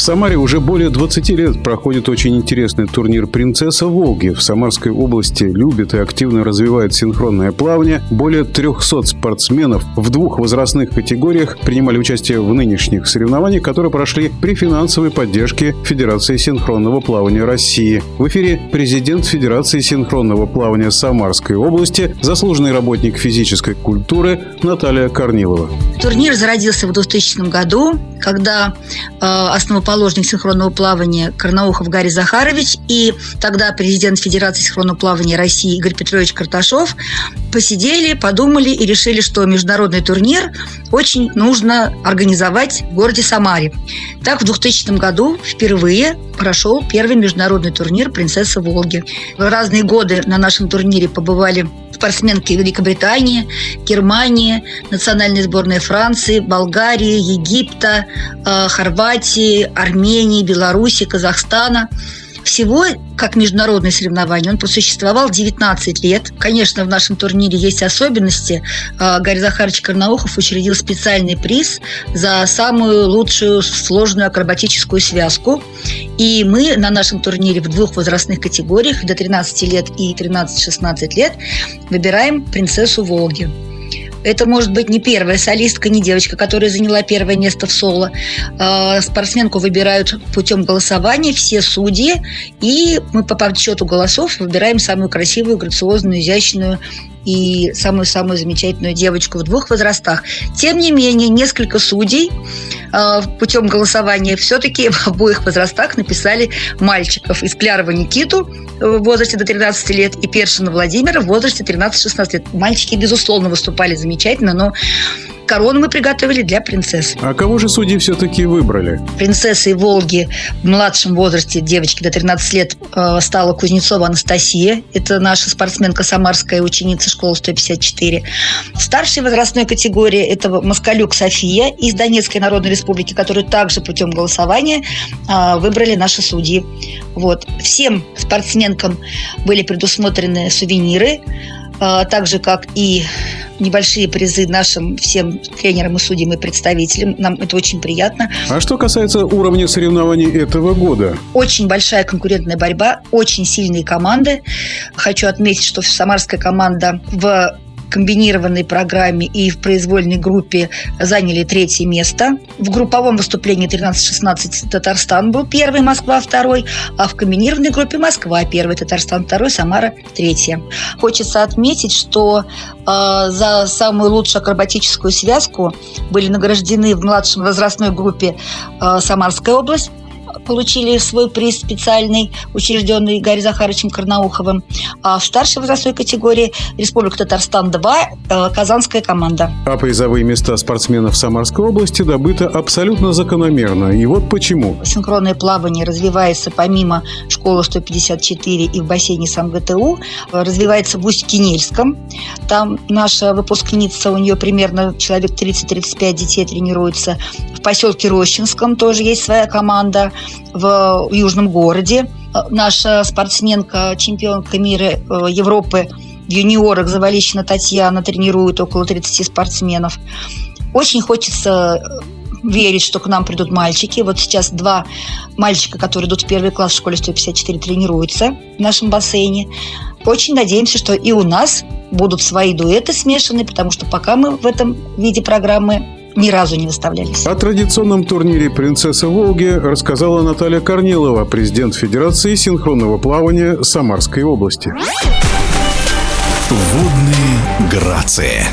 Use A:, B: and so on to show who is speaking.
A: В Самаре уже более 20 лет проходит очень интересный турнир «Принцесса Волги». В Самарской области любят и активно развивают синхронное плавание. Более 300 спортсменов в двух возрастных категориях принимали участие в нынешних соревнованиях, которые прошли при финансовой поддержке Федерации синхронного плавания России. В эфире президент Федерации синхронного плавания Самарской области, заслуженный работник физической культуры Наталья Корнилова.
B: Турнир зародился в 2000 году, когда э, основоположник синхронного плавания Карнаухов Гарри Захарович и тогда президент Федерации синхронного плавания России Игорь Петрович Карташов посидели, подумали и решили, что международный турнир очень нужно организовать в городе Самаре. Так в 2000 году впервые прошел первый международный турнир «Принцесса Волги». В разные годы на нашем турнире побывали спортсменки Великобритании, Германии, национальной сборной Франции, Болгарии, Египта, э, Хорватии, Армении, Беларуси, Казахстана – всего, как международное соревнование, он просуществовал 19 лет. Конечно, в нашем турнире есть особенности. А, Гарри Захарович Карнаухов учредил специальный приз за самую лучшую сложную акробатическую связку. И мы на нашем турнире в двух возрастных категориях, до 13 лет и 13-16 лет, выбираем принцессу Волги. Это может быть не первая солистка, не девочка, которая заняла первое место в соло. А, спортсменку выбирают путем голосования все судьи, и мы по подсчету голосов выбираем самую красивую, грациозную, изящную и самую-самую замечательную девочку в двух возрастах. Тем не менее, несколько судей э, путем голосования все-таки в обоих возрастах написали мальчиков. Из Клярова Никиту в возрасте до 13 лет и Першина Владимира в возрасте 13-16 лет. Мальчики, безусловно, выступали замечательно, но корону мы приготовили для принцессы.
A: А кого же судьи все-таки выбрали?
B: Принцессой Волги в младшем возрасте девочки до 13 лет э, стала Кузнецова Анастасия. Это наша спортсменка самарская, ученица школы 154. В старшей возрастной категории это Москалюк София из Донецкой Народной Республики, которую также путем голосования э, выбрали наши судьи. Вот. Всем спортсменкам были предусмотрены сувениры, э, так же, как и небольшие призы нашим всем тренерам и судьям и представителям. Нам это очень приятно.
A: А что касается уровня соревнований этого года?
B: Очень большая конкурентная борьба, очень сильные команды. Хочу отметить, что самарская команда в комбинированной программе и в произвольной группе заняли третье место. В групповом выступлении 13-16 Татарстан был первый, Москва второй, а в комбинированной группе Москва первый, Татарстан второй, Самара третья. Хочется отметить, что э, за самую лучшую акробатическую связку были награждены в младшем возрастной группе э, Самарская область, получили свой приз специальный, учрежденный Гарри Захаровичем Карнауховым. А в старшей возрастной категории Республика Татарстан-2 э, Казанская команда.
A: А призовые места спортсменов Самарской области добыто абсолютно закономерно. И вот почему.
B: Синхронное плавание развивается помимо школы 154 и в бассейне СамГТУ, развивается в Усть-Кинельском. Там наша выпускница, у нее примерно человек 30-35 детей тренируется. В поселке Рощинском тоже есть своя команда в южном городе. Наша спортсменка, чемпионка мира э, Европы в юниорах Завалищина Татьяна тренирует около 30 спортсменов. Очень хочется э, верить, что к нам придут мальчики. Вот сейчас два мальчика, которые идут в первый класс в школе 154, тренируются в нашем бассейне. Очень надеемся, что и у нас будут свои дуэты смешаны, потому что пока мы в этом виде программы ни разу не выставлялись.
A: О традиционном турнире «Принцесса Волги» рассказала Наталья Корнилова, президент Федерации синхронного плавания Самарской области.
C: Водные грации.